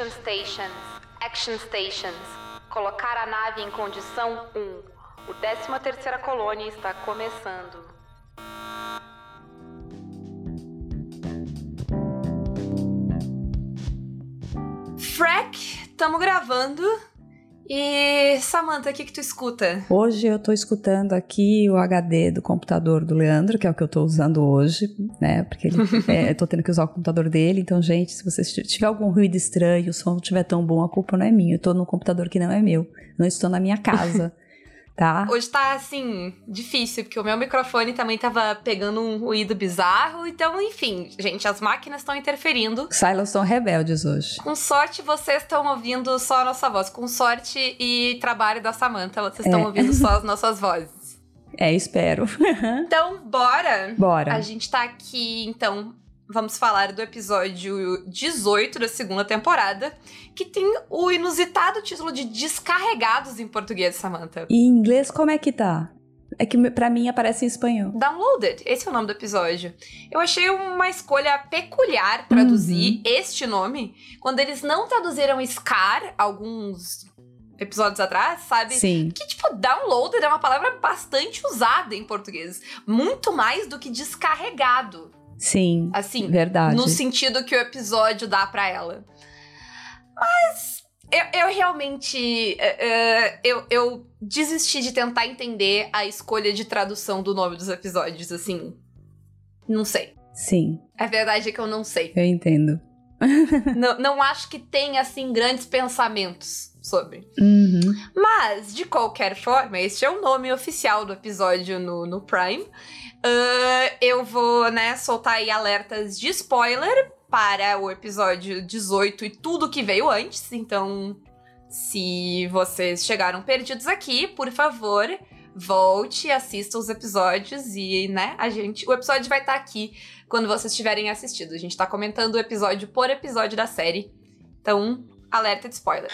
Action Stations. Action Stations. Colocar a nave em condição 1. O 13 terceira colônia está começando. Frack, tamo gravando. E Samantha, o que que tu escuta? Hoje eu tô escutando aqui o HD do computador do Leandro, que é o que eu tô usando hoje, né? Porque ele, é, eu tô tendo que usar o computador dele. Então, gente, se você tiver algum ruído estranho, o som não estiver tão bom, a culpa não é minha. Eu tô no computador que não é meu. Não estou na minha casa. Tá? Hoje tá, assim, difícil, porque o meu microfone também tava pegando um ruído bizarro. Então, enfim, gente, as máquinas estão interferindo. Silas estão rebeldes hoje. Com sorte, vocês estão ouvindo só a nossa voz. Com sorte e trabalho da Samantha, vocês estão É. ouvindo só as nossas vozes. É, espero. Então, bora! Bora. A gente tá aqui, então, vamos falar do episódio 18 da segunda temporada, que tem o inusitado título de Descarregados em português, Samantha. E em inglês, como é que tá? É que pra mim aparece em espanhol. Downloaded, esse é o nome do episódio. Eu achei uma escolha peculiar traduzir este nome, quando eles não traduziram Scar alguns episódios atrás, sabe? Sim. Que, tipo, downloaded é uma palavra bastante usada em português. Muito mais do que descarregado. Sim. Assim, Verdade. no sentido que o episódio dá pra ela. Mas eu, eu realmente. eh, eu, eu desisti de tentar entender a escolha de tradução do nome dos episódios, assim. Não sei. Sim, A verdade é que eu não sei. eu entendo. não, não acho que tenha, assim, grandes pensamentos sobre. Uhum. Mas, de qualquer forma, este é o nome oficial do episódio no, no Prime. Ah, eu vou, né, soltar aí alertas de spoiler para o episódio 18 e tudo que veio antes. Então, se vocês chegaram perdidos aqui, por favor, volte, assista os episódios e, né, a gente. O episódio vai estar aqui quando vocês tiverem assistido. A gente tá comentando o episódio por episódio da série. Então, alerta de spoiler.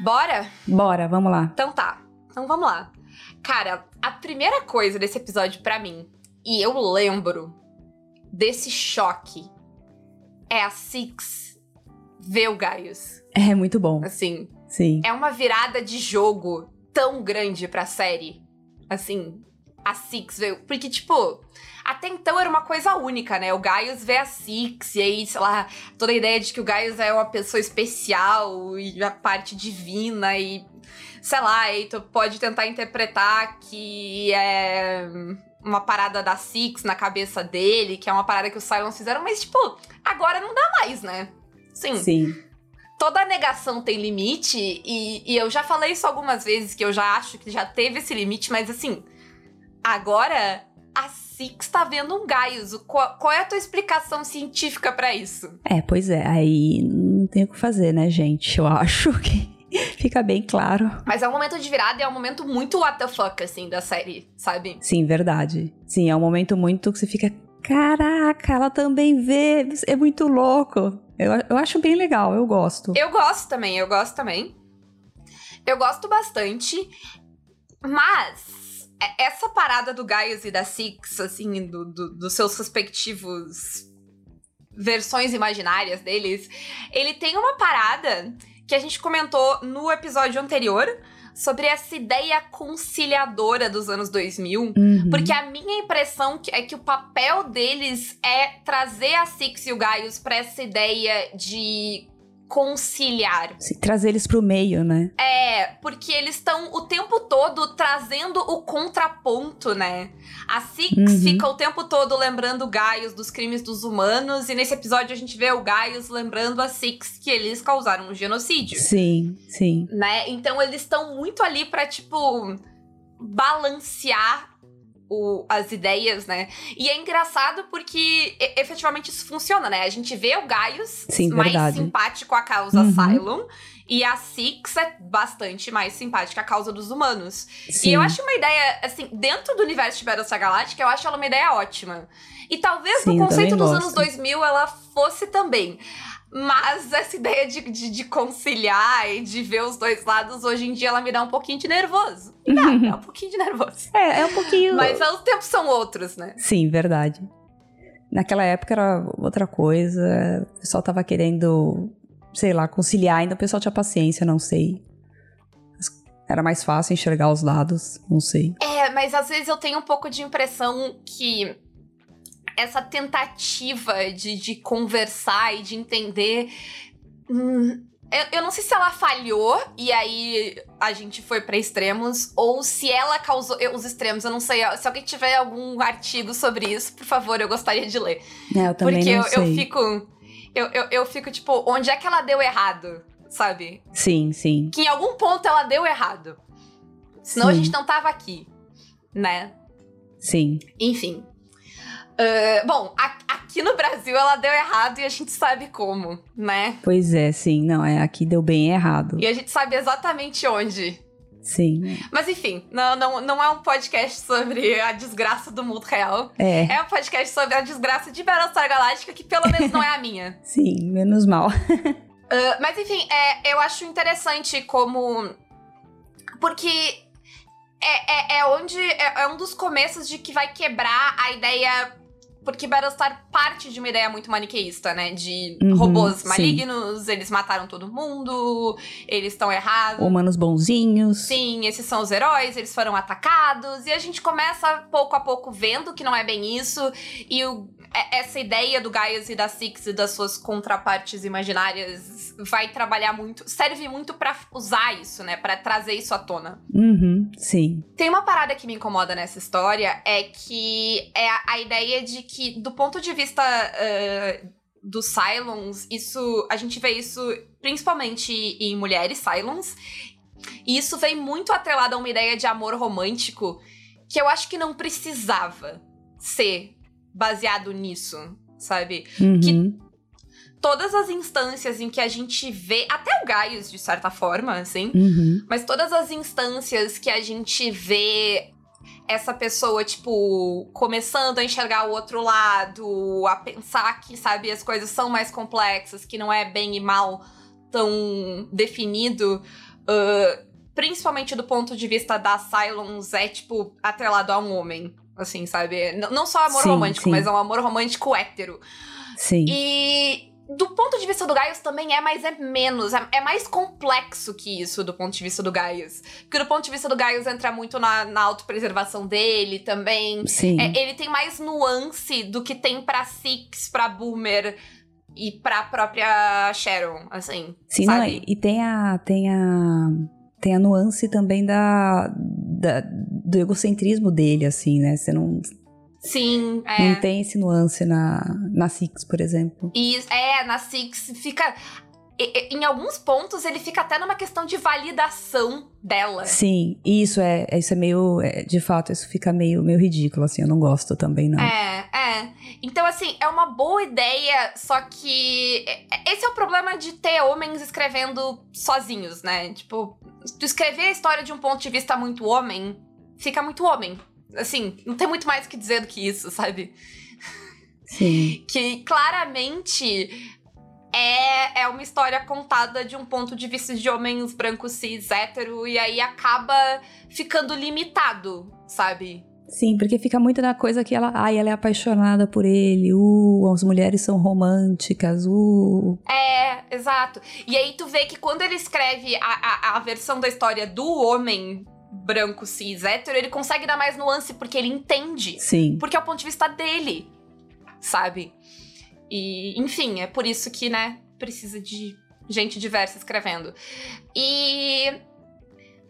Bora? Bora, vamos lá. Então tá. Então vamos lá. Cara, a primeira coisa desse episódio pra mim, e eu lembro desse choque, é a Six ver o Gaius. É muito bom. Assim, Sim. é uma virada de jogo tão grande pra série. Assim, a Six veio. Porque, tipo, até então era uma coisa única, né? O Gaius vê a Six, e aí, sei lá, toda a ideia de que o Gaius é uma pessoa especial e a parte divina, e sei lá, e tu pode tentar interpretar que é uma parada da Six na cabeça dele, que é uma parada que os Cylons fizeram, mas, tipo, agora não dá mais, né? Sim Sim. toda negação tem limite, e, e eu já falei isso algumas vezes, que eu já acho que já teve esse limite, mas assim, agora a Six tá vendo um Gaius. Qual, qual é a tua explicação científica pra isso? É, pois é. Aí não tem o que fazer, né, gente? Eu acho que fica bem claro. Mas é um momento de virada e é um momento muito what the fuck, assim, da série, sabe? Sim, verdade. Sim, é um momento muito que você fica. Caraca, ela também vê. É muito louco. Eu, eu acho bem legal, eu gosto. Eu gosto também, eu gosto também. Eu gosto bastante, mas essa parada do Gaius e da Six, assim, do, do- dos seus respectivos versões imaginárias deles, ele tem uma parada que a gente comentou no episódio anterior sobre essa ideia conciliadora dos anos 2000. Uhum. Porque a minha impressão é que o papel deles é trazer a Six e o Gaius pra essa ideia de conciliar. Sim, trazer eles pro meio, né? É, porque eles estão o tempo todo trazendo o contraponto, né? A Six Uhum. fica o tempo todo lembrando o Gaius dos crimes dos humanos, e nesse episódio a gente vê o Gaius lembrando a Six que eles causaram um genocídio Sim, sim. né? Então eles estão muito ali pra, tipo, balancear o- as ideias, né? E é engraçado porque e- efetivamente isso funciona, né? A gente vê o Gaius Sim, mais verdade. simpático à causa Uhum. Cylon. E a Six é bastante mais simpática à causa dos humanos. sim. E eu acho uma ideia, assim, dentro do universo de Battlestar Galáctica, eu acho ela uma ideia ótima. E talvez Sim, no conceito dos gosto. anos 2000 ela fosse também. Mas essa ideia de, de, de conciliar e de ver os dois lados, hoje em dia ela me dá um pouquinho de nervoso. Dá, dá um pouquinho de nervoso. É, é um pouquinho. Mas os tempos são outros, né? Sim, verdade. Naquela época era outra coisa, o pessoal tava querendo, sei lá, conciliar, ainda o pessoal tinha paciência, não sei. Era mais fácil enxergar os lados, não sei. É, mas às vezes eu tenho um pouco de impressão que essa tentativa de, de conversar e de entender. Hum, eu, eu, não sei se ela falhou e aí a gente foi para extremos ou se ela causou eu, os extremos. Eu não sei. Se alguém tiver algum artigo sobre isso, por favor, eu gostaria de ler. É, eu também Porque não eu, sei. eu fico. Eu, eu, eu fico tipo, onde é que ela deu errado? Sabe? Sim, sim. Que em algum ponto ela deu errado. Senão a Sim. gente não tava aqui, né? Sim. Enfim. Ah, bom, a- aqui no Brasil ela deu errado e a gente sabe como, né? Pois é, sim. Não, é aqui deu bem errado. E a gente sabe exatamente onde. Sim. Mas enfim, não, não, não é um podcast sobre a desgraça do mundo real. É, É um podcast sobre a desgraça de Battlestar Galactica, que pelo menos não é a minha. sim, menos mal. Ah, mas enfim, é, eu acho interessante como. Porque é, é, é onde. É, é um dos começos de que vai quebrar a ideia. Porque Battlestar parte de uma ideia muito maniqueísta, né? De Uhum, robôs sim. malignos, eles mataram todo mundo, eles estão errados. Humanos bonzinhos. Sim, esses são os heróis, eles foram atacados, e a gente começa pouco a pouco vendo que não é bem isso, e o- essa ideia do Gaius e da Six e das suas contrapartes imaginárias vai trabalhar muito, serve muito pra usar isso, né, Pra trazer isso à tona. Uhum, sim. Tem uma parada que me incomoda nessa história, é que é a, a ideia de que, do ponto de vista ah, dos Cylons, isso, a gente vê isso principalmente em mulheres Cylons, e isso vem muito atrelado a uma ideia de amor romântico que eu acho que não precisava ser baseado nisso, sabe? Uhum. Todas as instâncias em que a gente vê, até o Gaius, de certa forma, assim, Uhum. mas todas as instâncias que a gente vê essa pessoa, tipo, começando a enxergar o outro lado, a pensar que, sabe, as coisas são mais complexas, que não é bem e mal tão definido, ah, principalmente do ponto de vista da Cylons, é, tipo, atrelado a um homem. Assim, sabe? N- Não só amor Sim, romântico, sim. mas é um amor romântico hétero. Sim. E do ponto de vista do Gaius também é, mas é menos. É, é mais complexo que isso do ponto de vista do Gaius. Porque do ponto de vista do Gaius entra muito na, na autopreservação dele também. Sim. É, ele tem mais nuance do que tem pra Six, pra Boomer e pra própria Sharon, assim. Sim, não, sabe? e e tem a, tem a, tem a nuance também da, da- do egocentrismo dele, assim, né? Você não, Sim, é. não tem esse nuance na, na Six, por exemplo. E é, na Six fica. Em alguns pontos ele fica até numa questão de validação dela. Sim, isso é, isso é meio, é, de fato, isso fica meio, meio ridículo, assim, eu não gosto também, não. É, é. Então, assim, é uma boa ideia, só que. é- Esse é o problema de ter homens escrevendo sozinhos, né? Tipo, tu escrever a história de um ponto de vista muito homem, fica muito homem. Assim, não tem muito mais o que dizer do que isso, sabe? Sim, Que claramente é, é uma história contada de um ponto de vista de homens brancos cis hétero, e aí acaba ficando limitado, sabe? sim, porque fica muito na coisa que ela, ai, ela é apaixonada por ele, uh, as mulheres são românticas, uh. É, exato. E aí tu vê que quando ele escreve a, a, a versão da história do homem branco cis hétero, ele consegue dar mais nuance porque ele entende. Sim, Porque é o ponto de vista dele, sabe? E, enfim, é por isso que, né, precisa de gente diversa escrevendo. E.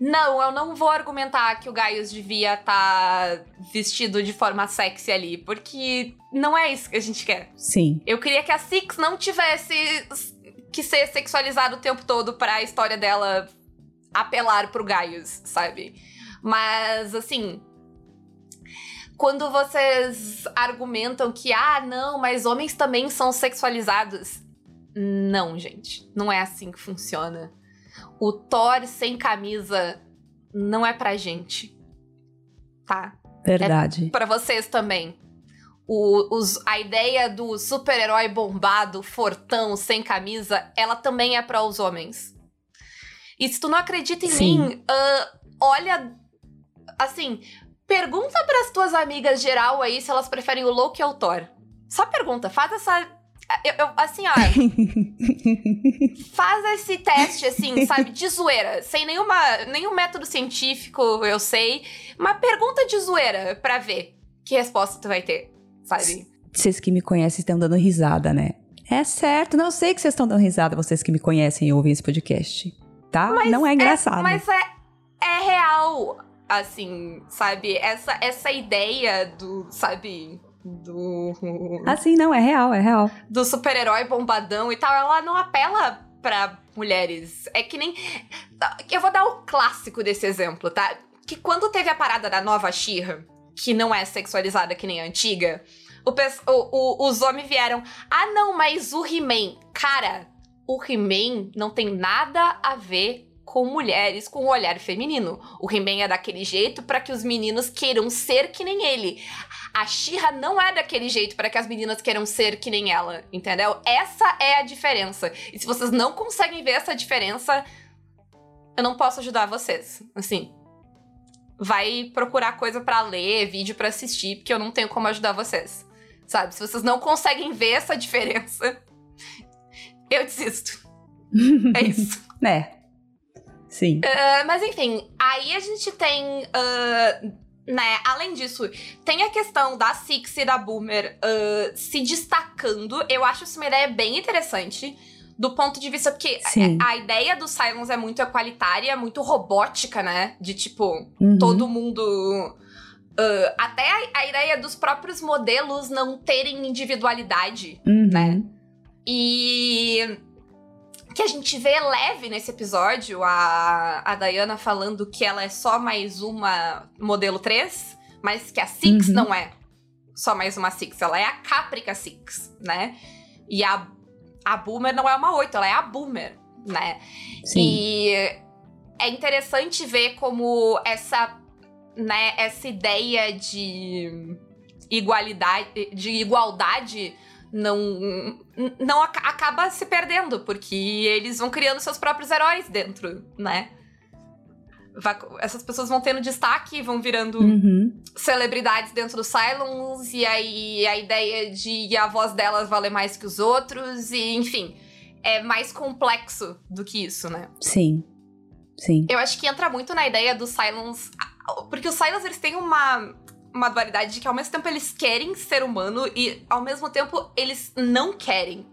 Não, eu não vou argumentar que o Gaius devia estar vestido de forma sexy ali, porque não é isso que a gente quer. sim, Eu queria que a Six não tivesse que ser sexualizada o tempo todo pra a história dela apelar pro Gaius, sabe? Mas, assim. Quando vocês argumentam que, ah, não, mas homens também são sexualizados. Não, gente. Não é assim que funciona. O Thor sem camisa não é pra gente. Tá? verdade. Pra vocês também. O- os- a ideia do super-herói bombado, fortão, sem camisa, ela também é para os homens. E se tu não acredita em Sim. mim, ah, olha. Assim, pergunta pras tuas amigas geral aí se elas preferem o Loki ou o Thor. Só pergunta, faz essa. Eu, eu, assim, ó. faz esse teste, assim, sabe, de zoeira. Sem nenhuma, nenhum método científico, eu sei. Uma pergunta de zoeira pra ver que resposta tu vai ter, sabe? Vocês que me conhecem estão dando risada, né? É certo, não sei que vocês estão dando risada, vocês que me conhecem e ouvem esse podcast. Tá? Mas não é engraçado. É, mas é, é real, assim, sabe? Essa, essa ideia do, sabe, do. Assim, não, é real, é real. Do super-herói bombadão e tal, ela não apela pra mulheres. É que nem. Eu vou dar o clássico desse exemplo, tá? Que quando teve a parada da nova Xirra, que não é sexualizada que nem a antiga, o, o, o, os homens vieram. Ah, não, mas o He-Man. Cara, o He-Man não tem nada a ver com mulheres com o olhar feminino. O He-Man é daquele jeito para que os meninos queiram ser que nem ele. A Shira não é daquele jeito para que as meninas queiram ser que nem ela, entendeu? Essa é a diferença. E se vocês não conseguem ver essa diferença, eu não posso ajudar vocês. Assim, vai procurar coisa para ler, vídeo para assistir, porque eu não tenho como ajudar vocês. Sabe? Se vocês não conseguem ver essa diferença, eu desisto. é isso. É. Sim. Uh, mas enfim, aí a gente tem. Uh, né, além disso, tem a questão da Six e da Boomer uh, se destacando. Eu acho isso uma ideia bem interessante. Do ponto de vista, porque a, a, ideia do Silence é muito equalitária, muito robótica, né? De tipo, uhum. todo mundo. Uh, até a, a, ideia dos próprios modelos não terem individualidade, uhum. né? E que a gente vê leve nesse episódio, a, a Diana falando que ela é só mais uma modelo 3, mas que a Six uhum. não é só mais uma Six, ela é a Caprica Six, né? E a, a Boomer não é uma 8, ela é a Boomer, né? Sim. E é interessante ver como essa, né, essa ideia de igualdade, de igualdade não não acaba se perdendo, porque eles vão criando seus próprios heróis dentro, né? essas pessoas vão tendo destaque, vão virando uhum. celebridades dentro do Cylons, e aí a ideia de a voz delas valer mais que os outros, e enfim, é mais complexo do que isso, né? Sim. Sim. Eu acho que entra muito na ideia dos Cylons, porque os Cylons eles têm uma uma dualidade de que ao mesmo tempo eles querem ser humano e ao mesmo tempo eles não querem.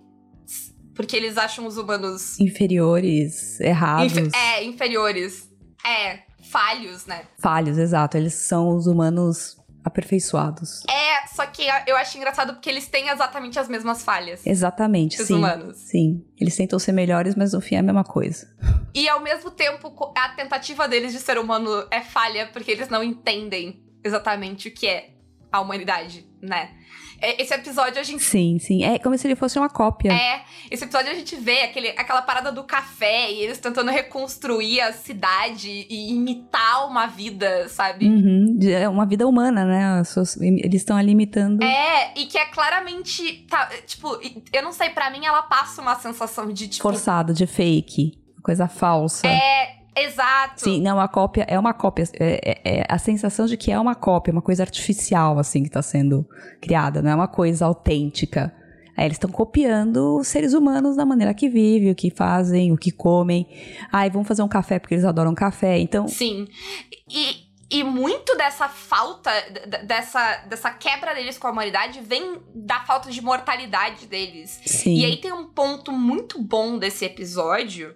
Porque eles acham os humanos. Inferiores, errados. Inf é, inferiores. É, falhos, né? Falhos, exato. Eles são os humanos aperfeiçoados. É, só que eu acho engraçado porque eles têm exatamente as mesmas falhas. Exatamente, os sim. humanos. Sim. Eles tentam ser melhores, mas no fim é a mesma coisa. E ao mesmo tempo, a tentativa deles de ser humano é falha porque eles não entendem exatamente o que é a humanidade, né? É, esse episódio a gente. Sim, sim. É como se ele fosse uma cópia. É. Esse episódio a gente vê aquele, aquela parada do café e eles tentando reconstruir a cidade e imitar uma vida, sabe? Uhum. É uma vida humana, né? Eles estão ali imitando. É, e que é claramente. Tá, tipo, eu não sei, para mim ela passa uma sensação de tipo. Forçado, de fake. Coisa falsa. É, Exato. Sim, não, a cópia é uma cópia. É, é, é, a sensação de que é uma cópia, uma coisa artificial, assim, que está sendo criada, não é uma coisa autêntica. Aí eles estão copiando os seres humanos da maneira que vivem, o que fazem, o que comem. Ai, vamos fazer um café porque eles adoram café, então. Sim. E, e muito dessa falta, dessa, dessa quebra deles com a humanidade vem da falta de mortalidade deles. Sim. E aí tem um ponto muito bom desse episódio,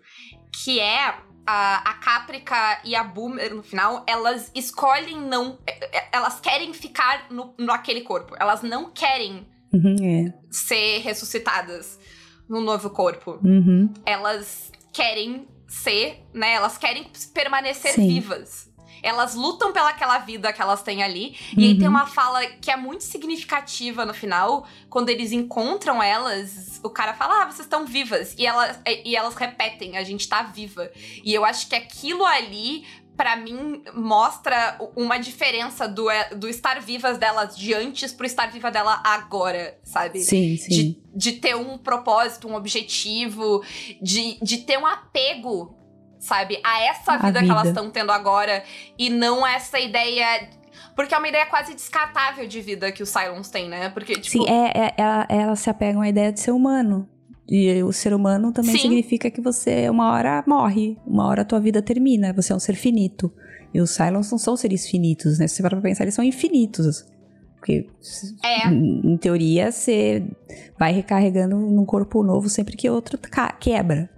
que é a, a Caprica e a Boomer, no final, elas escolhem não. É, é, elas querem ficar no, naquele corpo. Elas não querem uhum, é. ser ressuscitadas no novo corpo. Uhum. Elas querem ser, né? Elas querem permanecer Sim. vivas elas lutam pelaquela vida que elas têm ali. Uhum. E aí tem uhum. uma fala que é muito significativa no final, quando eles encontram elas, o cara fala: Ah, vocês estão vivas. E elas, e elas repetem: A gente tá viva. E eu acho que aquilo ali para mim, mostra uma diferença do, é, do estar vivas delas de antes pro estar viva dela agora, sabe? Sim, sim. De, de ter um propósito, um objetivo, de, de ter um apego sabe? A essa vida, vida. que elas estão tendo agora e não essa ideia. Porque é uma ideia quase descartável de vida que os Cylons têm, né? Porque, tipo... Sim, é, é, é, elas se apegam à ideia de ser humano. E o ser humano também Sim. significa que você, uma hora, morre. Uma hora a tua vida termina. Você é um ser finito. E os Cylons não são seres finitos, né? Se você parar pra pensar, eles são infinitos. Porque, É. em, teoria, você vai recarregando num corpo novo sempre que outro quebra.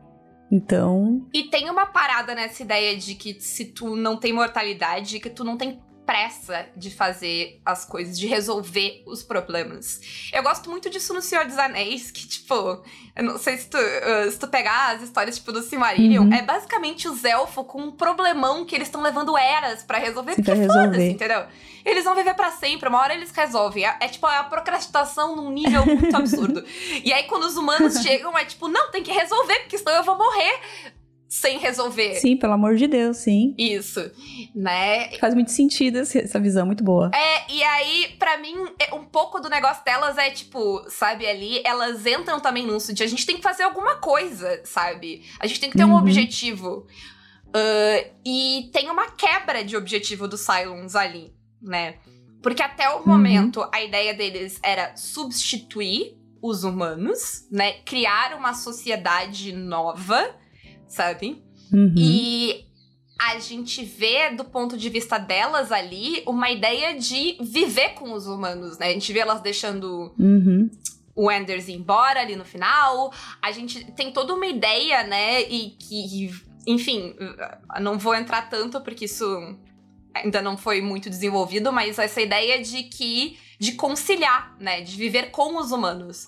Então, E tem uma parada nessa ideia de que se tu não tem mortalidade, que tu não tem pressa de fazer as coisas, de resolver os problemas. Eu gosto muito disso no Senhor dos Anéis, que, tipo, eu não sei se tu, uh, se tu pegar as histórias, tipo, do Silmarillion, Uhum. é basicamente os elfos com um problemão que eles estão levando eras pra resolver, Sim, porque foda-se, entendeu? Eles vão viver pra sempre, uma hora eles resolvem. É, é tipo a procrastinação num nível muito absurdo. E aí, quando os humanos chegam, é tipo, não, tem que resolver, porque senão eu vou morrer sem resolver. sim, pelo amor de Deus, sim. Isso, né? Faz muito sentido essa visão, muito boa. É, e aí, pra mim, é- um pouco do negócio delas é tipo, sabe, ali, elas entram também num de a gente tem que fazer alguma coisa, sabe? A gente tem que ter um Uhum. objetivo. Ah, e tem uma quebra de objetivo dos Cylons ali, né? Porque até o momento a ideia deles era substituir os humanos, né? Criar uma sociedade nova, sabe? Uhum. E a gente vê, do ponto de vista delas ali, uma ideia de viver com os humanos, né? A gente vê elas deixando Uhum. o Anders ir embora ali no final. A gente tem toda uma ideia, né? E que, enfim, não vou entrar tanto porque isso ainda não foi muito desenvolvido, mas essa ideia de que de conciliar, né? De viver com os humanos.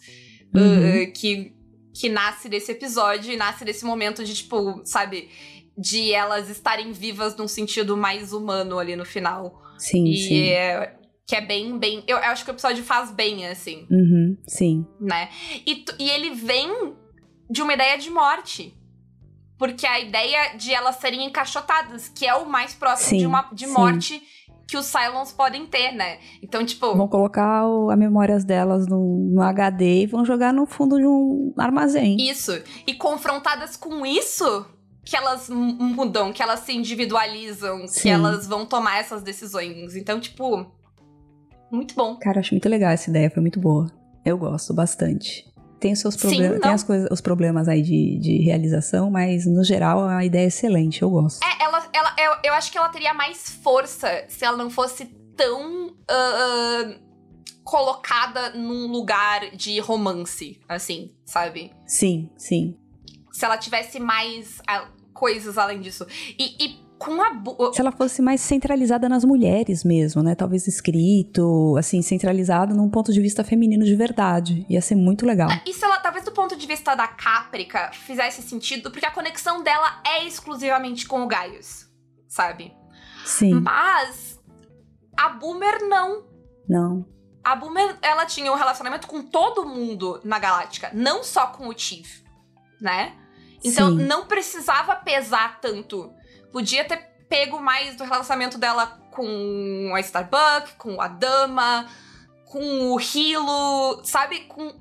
Uhum. Uh, que, que nasce desse episódio e nasce desse momento de, tipo, sabe, de elas estarem vivas num sentido mais humano ali no final. Sim, e sim. é, que é bem, bem. Eu, eu acho que o episódio faz bem, assim, Uhum, sim. né? E, e ele vem de uma ideia de morte. Porque a ideia de elas serem encaixotadas, que é o mais próximo Sim, de, uma, de sim. Que os Cylons podem ter, né? Então, tipo. Vão colocar o, a memórias delas no, no HD e vão jogar no fundo de um armazém. Isso. E confrontadas com isso, que elas mudam, que elas se individualizam, que Sim. elas vão tomar essas decisões. Então, tipo, muito bom. Cara, acho muito legal essa ideia, foi muito boa. Eu gosto bastante. Tem os seus Sim, problemas, tem não. as coisas, os problemas aí de, de realização, mas no geral a ideia é excelente, eu gosto. É, ela, ela, eu, eu acho que ela teria mais força se ela não fosse tão ah, colocada num lugar de romance, assim, sabe? Sim, sim. Se ela tivesse mais ah, coisas além disso. E, e com Se ela fosse mais centralizada nas mulheres mesmo, né? Talvez escrito, assim, centralizado num ponto de vista feminino de verdade. Ia ser muito legal. E se ela, talvez do ponto de vista da Caprica, fizesse sentido, porque a conexão dela é exclusivamente com o Gaius, sabe? Sim, Mas a Boomer não. não. A Boomer, ela tinha um relacionamento com todo mundo na Galáctica, não só com o Chief, né? Então Sim. não precisava pesar tanto. Podia ter pego mais do relacionamento dela com a Starbuck, com a Dama, com o Hilo, sabe? Com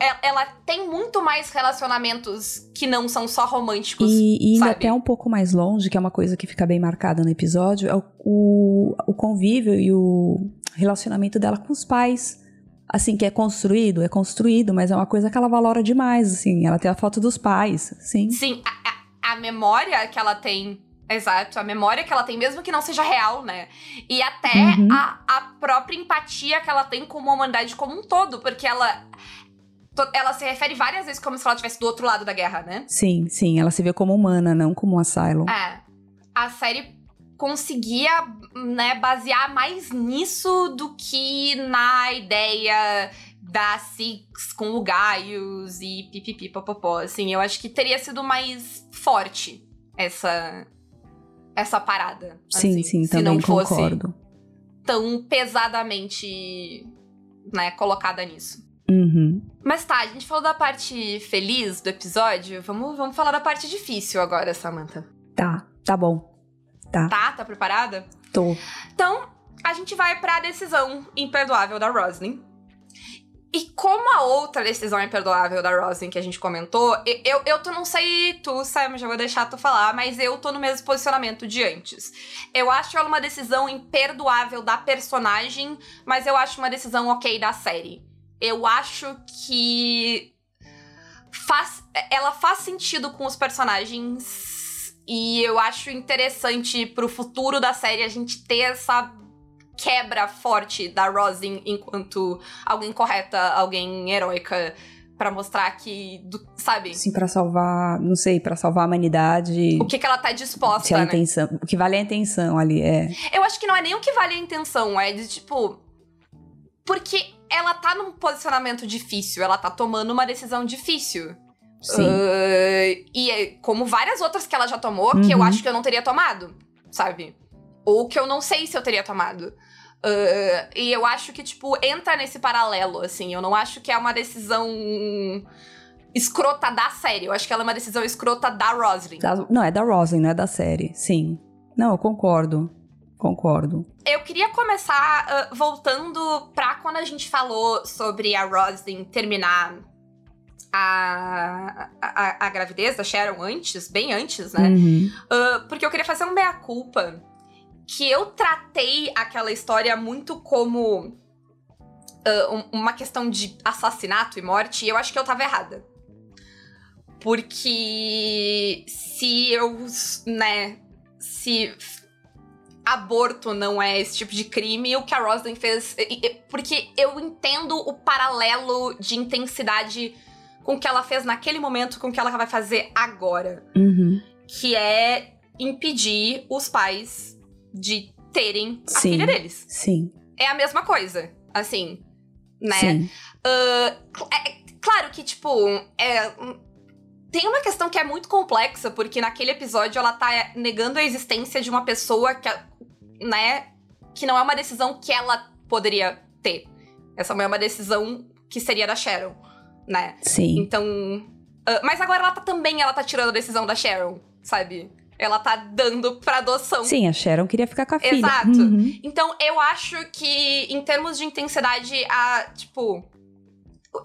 ela, ela tem muito mais relacionamentos que não são só românticos. E, e até um pouco mais longe, que é uma coisa que fica bem marcada no episódio, é o, o, o convívio e o relacionamento dela com os pais. Assim, que é construído, é construído, mas é uma coisa que ela valora demais, assim. Ela tem a foto dos pais, sim. Sim, a, a- a memória que ela tem. Exato, a memória que ela tem, mesmo que não seja real, né? E até Uhum. a, a própria empatia que ela tem com a humanidade como um todo, porque ela. Ela se refere várias vezes como se ela estivesse do outro lado da guerra, né? Sim, sim. Ela se vê como humana, não como um asylum. É. A série conseguia, né, basear mais nisso do que na ideia da Six com o Gaius e pipipi popopó. Assim, eu acho que teria sido mais forte essa essa parada. sim, assim, sim, se também não fosse concordo. tão pesadamente, né, colocada nisso. Uhum. Mas tá, a gente falou da parte feliz do episódio, vamos, vamos falar da parte difícil agora, Samantha. Tá, tá bom. Tá, Tá? Tá preparada? tô. Então, a gente vai pra decisão imperdoável da Roslyn. E como a outra decisão imperdoável da Rosin que a gente comentou, eu, eu, eu tô, não sei tu, Sam, já vou deixar tu falar, mas eu tô no mesmo posicionamento de antes. Eu acho ela uma decisão imperdoável da personagem, mas eu acho uma decisão ok da série. Eu acho que faz, ela faz sentido com os personagens e eu acho interessante pro futuro da série a gente ter essa quebra forte da Rosin enquanto alguém correta, alguém heróica para mostrar que, do, sabe? Sim, para salvar, não sei, para salvar a humanidade. O que, que ela tá disposta, se a né? intenção, o que vale a intenção ali é. Eu acho que não é nem o que vale a intenção, é de tipo porque ela tá num posicionamento difícil, ela tá tomando uma decisão difícil. Sim. Uh, e é como várias outras que ela já tomou, que eu Uhum. acho que eu não teria tomado, sabe? Ou que eu não sei se eu teria tomado. Uh, e eu acho que, tipo, entra nesse paralelo, assim. Eu não acho que é uma decisão escrota da série. Eu acho que ela é uma decisão escrota da Roslyn. Não, é da Rosin, não é da série. Sim. Não, eu concordo. Concordo. Eu queria começar ah, voltando pra quando a gente falou sobre a Roslyn terminar a, a, a gravidez da Sharon antes, bem antes, né? Uhum. Ah, porque eu queria fazer um meia-culpa que eu tratei aquela história muito como um- uma questão de assassinato e morte, e eu acho que eu tava errada. Porque se eu, né, se aborto não é esse tipo de crime, o que a Roslyn fez. Porque eu entendo o paralelo de intensidade com o que ela fez naquele momento com o que ela vai fazer agora Uhum. que é impedir os pais de terem a Sim. filha deles. Sim. É a mesma coisa, assim, né? Sim. Cl- é- claro que, tipo, é, hum, tem uma questão que é muito complexa, porque naquele episódio ela tá negando a existência de uma pessoa que, né, que não é uma decisão que ela poderia ter. Essa não é uma decisão que seria da Sharon, né? Sim. Então. ah, mas agora ela tá também, ela tá tirando a decisão da Sharon, sabe? Ela tá dando pra adoção. Sim, a Sharon queria ficar com a filha. Exato. Uhum. Então, eu acho que, em termos de intensidade, a, tipo,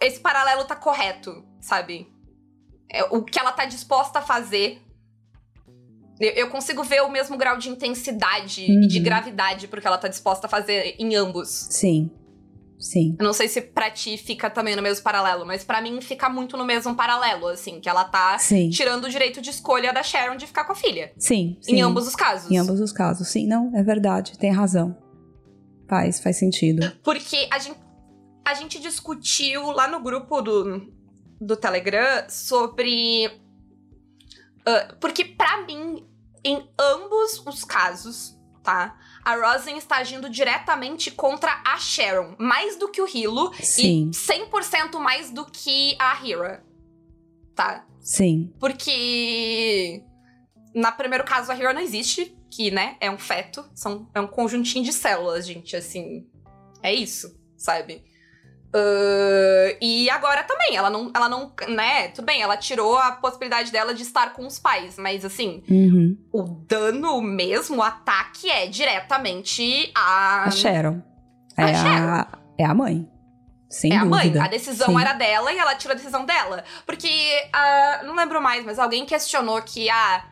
esse paralelo tá correto, sabe? É, o que ela tá disposta a fazer. Eu, eu consigo ver o mesmo grau de intensidade e de Uhum. gravidade pro que ela tá disposta a fazer em ambos. Sim. Sim. Eu não sei se pra ti fica também no mesmo paralelo, mas pra mim fica muito no mesmo paralelo, assim, que ela tá Sim. tirando o direito de escolha da Sharon de ficar com a filha. Sim. Em sim. ambos os casos. Em ambos os casos. Sim, não, é verdade. Tem razão. Faz, faz sentido. Porque a gente, a gente discutiu lá no grupo do, do Telegram sobre. ah, porque, pra mim, em ambos os casos, tá? A Rosin está agindo diretamente contra a Sharon. Mais do que o Hilo. Sim. E 100% mais do que a Hira. Tá? Sim. Porque. Na primeiro caso, a Hero não existe, que, né, é um feto. São, é um conjuntinho de células, gente, assim. É isso, sabe? Ah, e agora também, ela não, ela não, né, tudo bem, ela tirou a possibilidade dela de estar com os pais, mas assim, Uhum. o dano mesmo, o ataque é diretamente a... A Sharon. É A a, Sharon. é a mãe. Sem é a mãe. dúvida. A decisão Sim. era dela e ela tirou a decisão dela. Porque, ah, não lembro mais, mas alguém questionou que a,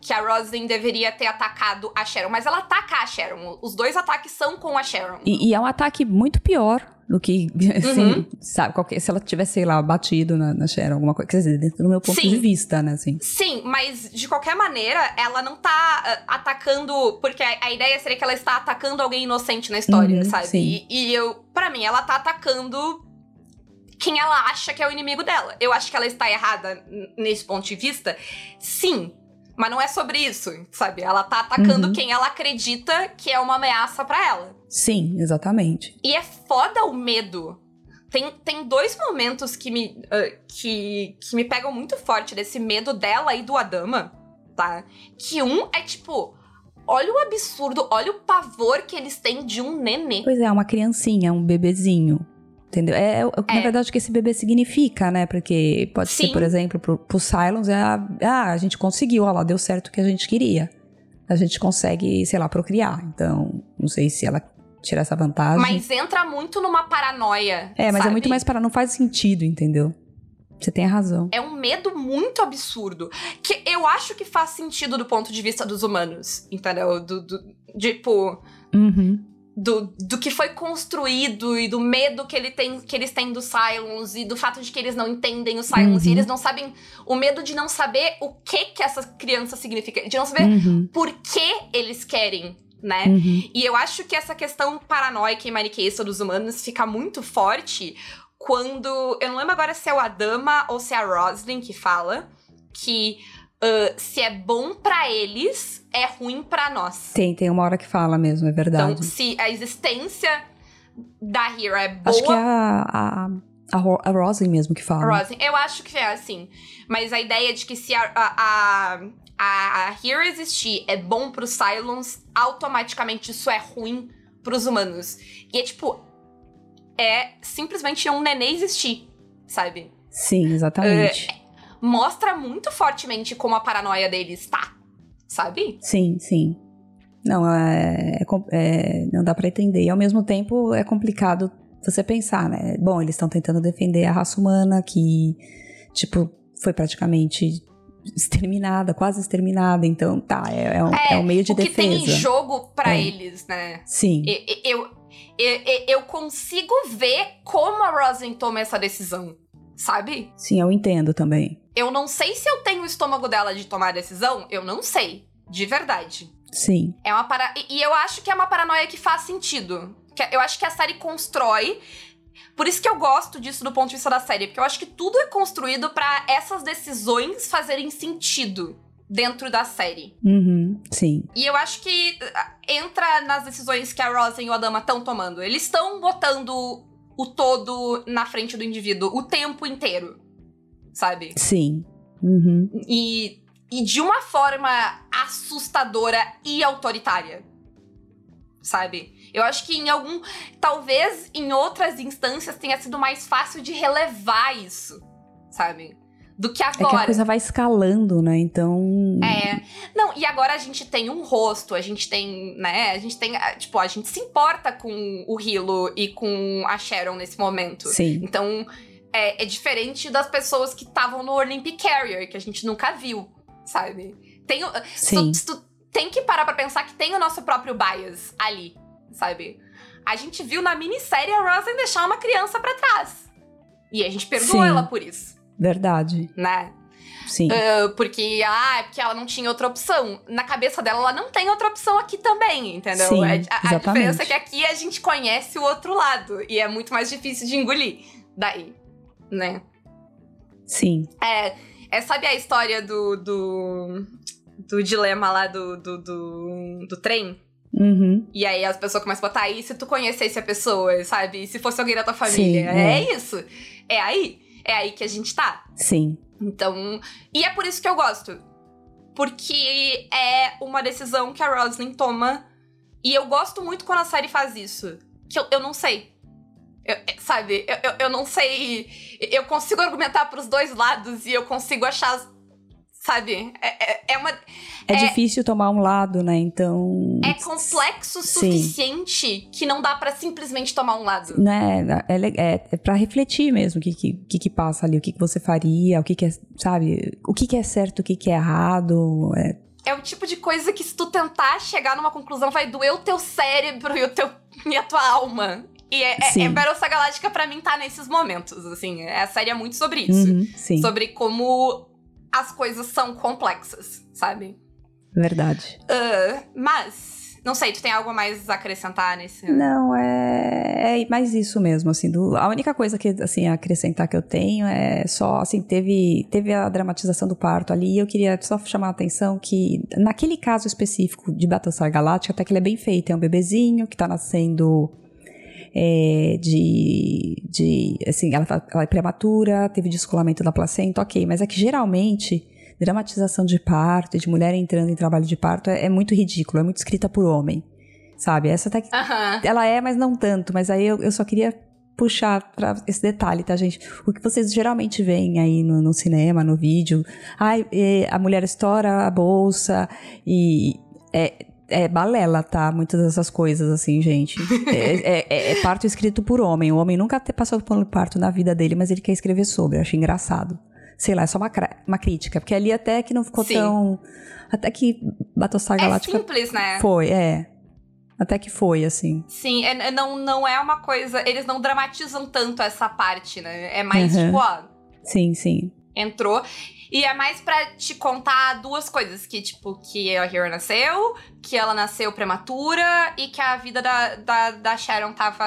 que a Roslyn deveria ter atacado a Sharon. Mas ela ataca a Sharon. Os dois ataques são com a Sharon. E, e é um ataque muito pior do que, assim, Uhum. sabe, qualquer, se ela tivesse, sei lá, batido na, na Sharon, alguma coisa. Quer dizer, dentro do meu ponto Sim. de vista, né, assim. Sim, mas de qualquer maneira, ela não tá ah, atacando. Porque a, a ideia seria que ela está atacando alguém inocente na história, Uhum, sabe? sim. E, e eu, para mim, ela tá atacando quem ela acha que é o inimigo dela. Eu acho que ela está errada nesse ponto de vista. Sim. Mas não é sobre isso, sabe? Ela tá atacando Uhum. quem ela acredita que é uma ameaça pra ela. Sim, exatamente. E é foda o medo. Tem, tem dois momentos que me, ah, que, que me pegam muito forte desse medo dela e do Adama, tá? Que um é tipo, olha o absurdo, olha o pavor que eles têm de um nenê. Pois é, uma criancinha, um bebezinho. Entendeu? É, é o que, na É. verdade, o que esse bebê significa, né? Porque pode ser, Sim. por exemplo, pro, pro Silence, é a, ah, a gente conseguiu, ó lá, deu certo o que a gente queria. A gente consegue, sei lá, procriar. Então, não sei se ela tirar essa vantagem. Mas entra muito numa paranoia. é, mas sabe? é muito mais para não faz sentido, entendeu? Você tem a razão. É um medo muito absurdo. Que eu acho que faz sentido do ponto de vista dos humanos, entendeu? Do, do, tipo, Uhum. Do, do que foi construído e do medo que, ele tem, que eles têm dos Cylons e do fato de que eles não entendem os Cylons e Uhum. eles não sabem. O medo de não saber o que que essa criança significa, de não saber Uhum. por que eles querem, né? Uhum. E eu acho que essa questão paranoica e maniqueísta dos humanos fica muito forte quando. Eu não lembro agora se é o Adama ou se é a Roslyn que fala que ah, se é bom pra eles, é ruim pra nós. Tem, tem uma hora que fala mesmo, é verdade. Então, se a existência da Hero é boa. Acho que é a, a, a, a Roslyn mesmo que fala. Rosin, eu acho que é assim. Mas a ideia de que se a, a, a, a Hero existir é bom pros Cylons, automaticamente isso é ruim pros humanos. E é tipo. É simplesmente um nenê existir, sabe? Sim, exatamente. Mostra muito fortemente como a paranoia deles tá, sabe? Sim, sim. Não, é, é é- não dá pra entender. E ao mesmo tempo é complicado você pensar, né? Bom, eles estão tentando defender a raça humana que, tipo, foi praticamente exterminada, quase exterminada. Então, tá, é, é um, é um meio de o que defesa. tem em jogo pra É. eles, né? Sim, Eu, eu, eu, eu consigo ver como a Rosin toma essa decisão, sabe? sim, eu entendo também. Eu não sei se eu tenho o estômago dela de tomar a decisão, eu não sei, de verdade. Sim, É uma para... E eu acho que é uma paranoia que faz sentido. Eu acho que a série constrói. Por isso que eu gosto disso do ponto de vista da série, porque eu acho que tudo é construído pra essas decisões fazerem sentido dentro da série. uhum, sim, E eu acho que ah, entra nas decisões que a Rosa e o Adama estão tomando. Eles estão botando o todo na frente do indivíduo o tempo inteiro. Sabe? sim. Uhum, E, e de uma forma assustadora e autoritária. Sabe? Eu acho que em algum. Talvez em outras instâncias tenha sido mais fácil de relevar isso. Sabe? Do que É que agora. a coisa vai escalando, né? Então. É. Não, e agora a gente tem um rosto, a gente tem, né? A gente tem. ah, Tipo, a gente se importa com o Hilo e com a Sharon nesse momento. Sim, Então, é, é diferente das pessoas que estavam no Olympic Carrier, que a gente nunca viu, sabe? Tem, sim. tu, tu tem que parar pra pensar que tem o nosso próprio bias ali, sabe? A gente viu na minissérie a Rosen deixar uma criança pra trás. E a gente perdoou Sim. ela por isso, Verdade. né? Sim. Ah, porque, ah, é porque ela não tinha outra opção. Na cabeça dela, ela não tem outra opção aqui também, entendeu? Sim, a, a- a diferença é que aqui a gente conhece o outro lado. E é muito mais difícil de engolir daí, né? Sim. É, é sabe a história do, do, do dilema lá do, do, do, do trem? Uhum. E aí as pessoas começam a botar, e se tu conhecesse a pessoa, sabe? Se fosse alguém da tua família? Sim, é. é. isso. É aí. É aí que a gente tá. Sim. Então. E é por isso que eu gosto. Porque é uma decisão que a Roslyn toma. E eu gosto muito quando a série faz isso. Que eu, eu não sei. Eu- é, sabe? Eu, eu, eu não sei. Eu consigo argumentar pros dois lados e eu consigo achar. Sabe? É, é, é uma. É, É- difícil tomar um lado, né? Então. É complexo o Sim. suficiente que não dá pra simplesmente tomar um lado. Né, é, le- é, é para refletir mesmo o que, que, que, que passa ali, o que, que você faria, o que, que é, sabe, o que, que é certo, o que, que é errado. É, É o tipo de coisa que se tu tentar chegar numa conclusão vai doer o teu cérebro e, o teu, e a tua alma. E é, é, é Battlestar Galáctica pra mim tá nesses momentos, assim. A série é muito sobre isso. uhum, sim, Sobre como as coisas são complexas, sabe? verdade. Ah, mas, não sei, tu tem algo mais a acrescentar nesse... Não, é, é mais isso mesmo, assim, do- a única coisa que, assim, a acrescentar que eu tenho é só, assim, teve, teve a dramatização do parto ali, e eu queria só chamar a atenção que, naquele caso específico de Battlestar Galactica, até que ele é bem feito, é um bebezinho que tá nascendo é, de, de, assim, ela, tá, ela é prematura, teve descolamento da placenta, ok, mas é que geralmente dramatização de parto e de mulher entrando em trabalho de parto é, é muito ridículo, é muito escrita por homem, sabe? Essa até que ela é, mas não tanto. Mas aí eu, eu só queria puxar pra esse detalhe, tá, gente? O que vocês geralmente veem aí no, no cinema, no vídeo, ai, eh, a mulher estoura a bolsa e é, é balela, tá? Muitas dessas coisas, assim, gente. é, é, é, parto escrito por homem. O homem nunca passou por um parto na vida dele, mas ele quer escrever sobre. Eu acho engraçado. Sei lá, é só uma, uma crítica. Porque ali até que não ficou Sim. tão. Até que Battlestar Galáctica. É simples, né? Foi, é. Até que foi, assim. Sim, é, não, não é uma coisa. Eles não dramatizam tanto essa parte, né? É mais uhum. tipo, ó. Sim, sim. Entrou. E é mais para te contar duas coisas: que, tipo, que a Hero nasceu, que ela nasceu prematura e que a vida da, da, da Sharon tava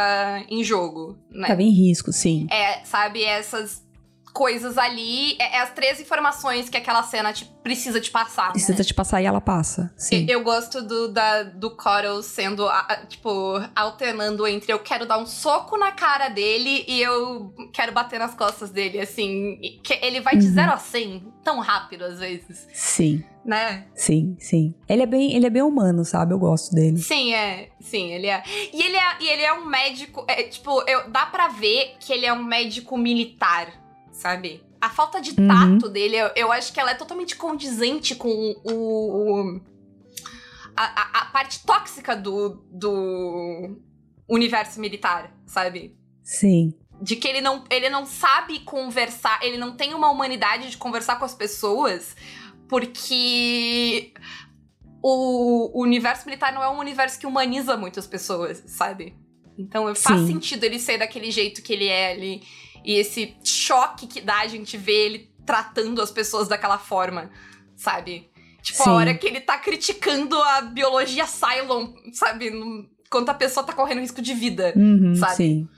em jogo. Né? Tava em risco, sim. É, sabe, essas coisas ali. É, é, as três informações que aquela cena te, precisa te passar. Precisa né? te passar e ela passa. Sim. Eu, eu gosto do, da, do Coral sendo, tipo, alternando entre eu quero dar um soco na cara dele e eu quero bater nas costas dele, assim. Que ele vai de uhum. 0 a 100 tão rápido às vezes. Sim. Né? Sim, sim. Ele é bem, ele é bem humano, sabe? Eu gosto dele. Sim, é. Sim, ele é. E ele é, e ele é um médico. É, tipo, eu, dá pra ver que ele é um médico militar sabe? A falta de uhum. tato uhum. dele, eu, eu, acho que ela é totalmente condizente com o. o a, a, a, parte tóxica do, do universo militar, sabe? Sim. De que ele não, ele não sabe conversar, ele não tem uma humanidade de conversar com as pessoas, porque o, o universo militar não é um universo que humaniza muitas pessoas, sabe? Então faz Sim. sentido ele ser daquele jeito que ele é ali. E esse choque que dá a gente ver ele tratando as pessoas daquela forma, sabe? Tipo, Sim. a hora que ele tá criticando a biologia Cylon, sabe? Enquanto a pessoa tá correndo risco de vida, uhum, sabe? Sim.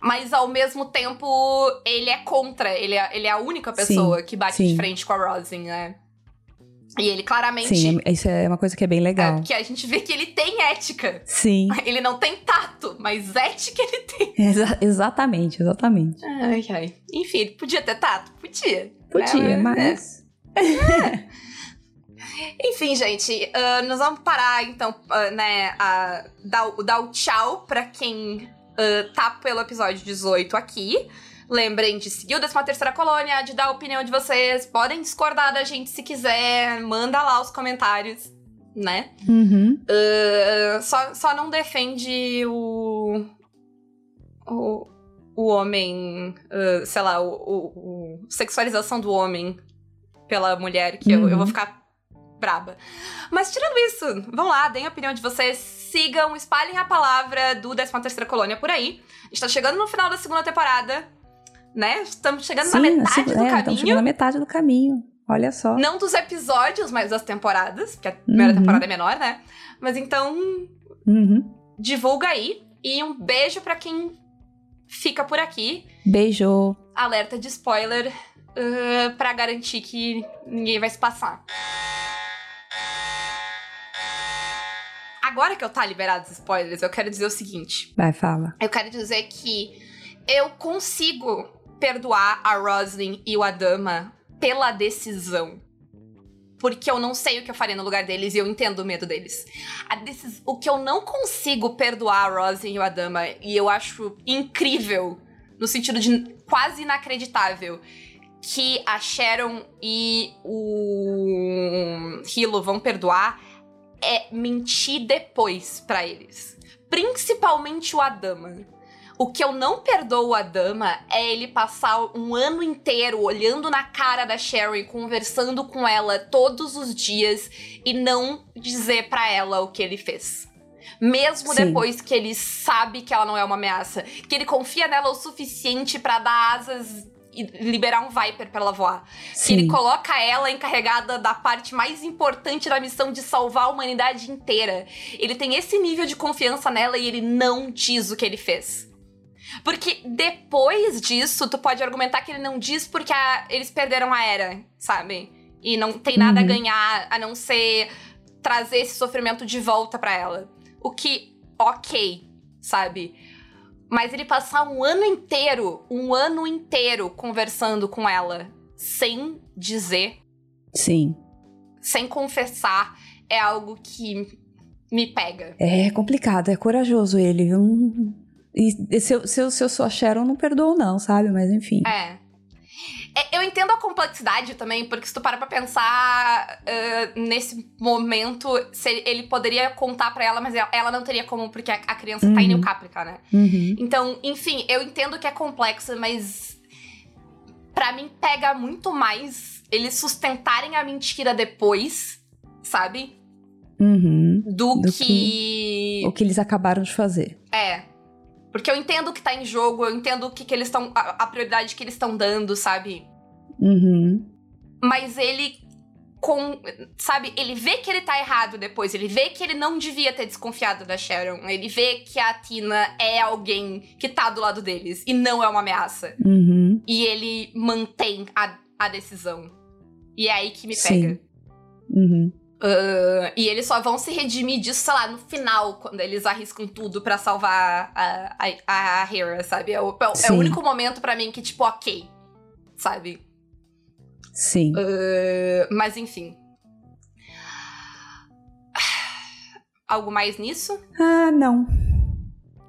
Mas ao mesmo tempo, ele é contra, ele é, ele é a única pessoa sim, que bate sim. de frente com a Rosin, né? E ele claramente. Sim, é, isso é uma coisa que é bem legal. É, que a gente vê que ele tem ética. Sim. Ele não tem tato, mas ética ele tem. Exa exatamente, exatamente. Ai, ai. Enfim, ele podia ter tato? Podia. Podia, né? mas. É. Enfim, gente, uh, nós vamos parar então, uh, né, a dar, dar o tchau pra quem uh, tá pelo episódio 18 aqui. Lembrem de seguir o 13 Terceira Colônia, de dar a opinião de vocês. Podem discordar da gente se quiser. Manda lá os comentários, né? Uhum. Uh, só, só não defende o. O, o homem. Uh, sei lá, o, o, o, sexualização do homem pela mulher, que uhum. eu, eu vou uhum. ficar braba. Mas tirando isso, vão lá, deem a opinião de vocês, sigam, espalhem a palavra do 13 Terceira Colônia por aí. Está chegando no final da segunda temporada né? Estamos chegando Sim, na metade assim, do é, caminho. Estamos chegando na metade do caminho. Olha só. Não dos episódios, mas das temporadas, porque a primeira uhum. temporada é menor, né? Mas então, uhum. divulga aí. E um beijo para quem fica por aqui. Beijo. Alerta de spoiler uh, para garantir que ninguém vai se passar. Agora que eu tá liberado os spoilers, eu quero dizer o seguinte. Vai, fala. Eu quero dizer que eu consigo perdoar a Roslyn e o Adama pela decisão. Porque eu não sei o que eu faria no lugar deles e eu entendo o medo deles. Decis... O que eu não consigo perdoar a Roslyn e o Adama, e eu acho incrível, no sentido de quase inacreditável, que a Sharon e o Hilo vão perdoar, é mentir depois para eles. Principalmente o Adama. O que eu não perdoo a dama é ele passar um ano inteiro olhando na cara da Sherry, conversando com ela todos os dias e não dizer para ela o que ele fez. Mesmo Sim. depois que ele sabe que ela não é uma ameaça, que ele confia nela o suficiente para dar asas e liberar um Viper pra ela voar. Sim. Que ele coloca ela encarregada da parte mais importante da missão de salvar a humanidade inteira. Ele tem esse nível de confiança nela e ele não diz o que ele fez. Porque depois disso, tu pode argumentar que ele não diz porque a, eles perderam a era, sabe? E não tem nada uhum. a ganhar a não ser trazer esse sofrimento de volta para ela. O que, ok, sabe? Mas ele passar um ano inteiro, um ano inteiro conversando com ela, sem dizer. Sim. Sem confessar, é algo que me pega. É complicado, é corajoso ele, viu? E se eu, se eu, se eu sou a Sharon, não perdoo, não, sabe? Mas enfim. É. É, eu entendo a complexidade também, porque se tu para pra pensar uh, nesse momento, se ele poderia contar para ela, mas ela não teria como, porque a, a criança uhum. tá em New Caprica, né? Uhum. Então, enfim, eu entendo que é complexo, mas para mim pega muito mais eles sustentarem a mentira depois, sabe? Uhum. Do, Do que... que... O que eles acabaram de fazer. É. Porque eu entendo o que tá em jogo, eu entendo o que, que eles estão. A, a, prioridade que eles estão dando, sabe? Uhum. Mas ele. Com, sabe, ele vê que ele tá errado depois, ele vê que ele não devia ter desconfiado da Sharon, ele vê que a Tina é alguém que tá do lado deles e não é uma ameaça. Uhum. E ele mantém a, a decisão. E é aí que me pega. Sim. Uhum. Uh, e eles só vão se redimir disso, sei lá, no final, quando eles arriscam tudo para salvar a, a, a Hera, sabe? É o, é o único momento para mim que, tipo, ok, sabe? Sim. Uh, mas enfim. Algo mais nisso? Ah, não.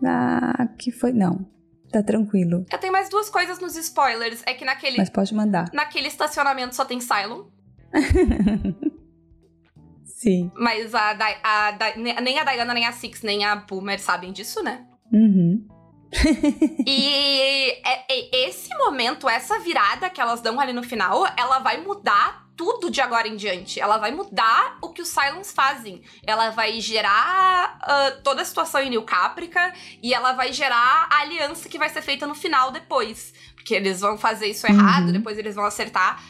Ah, que foi. Não. Tá tranquilo. Eu tenho mais duas coisas nos spoilers. É que naquele. Mas pode mandar. Naquele estacionamento só tem Cylon. Sim. Mas a, a, a, nem a Diana, nem a Six, nem a Boomer sabem disso, né? Uhum. e é, é, esse momento, essa virada que elas dão ali no final, ela vai mudar tudo de agora em diante. Ela vai mudar o que os Cylons fazem. Ela vai gerar uh, toda a situação em New Caprica e ela vai gerar a aliança que vai ser feita no final depois. Porque eles vão fazer isso errado, uhum. depois eles vão acertar.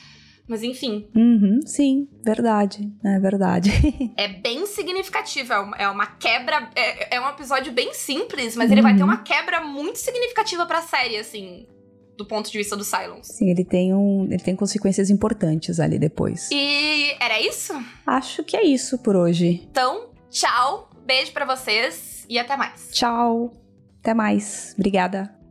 Mas enfim. Uhum, sim, verdade. É verdade. é bem significativo. É uma quebra. É, é um episódio bem simples, mas uhum. ele vai ter uhum. uma quebra muito significativa pra série, assim. Do ponto de vista do Silence. Sim, ele tem um. Ele tem consequências importantes ali depois. E era isso? Acho que é isso por hoje. Então, tchau. Beijo para vocês e até mais. Tchau. Até mais. Obrigada.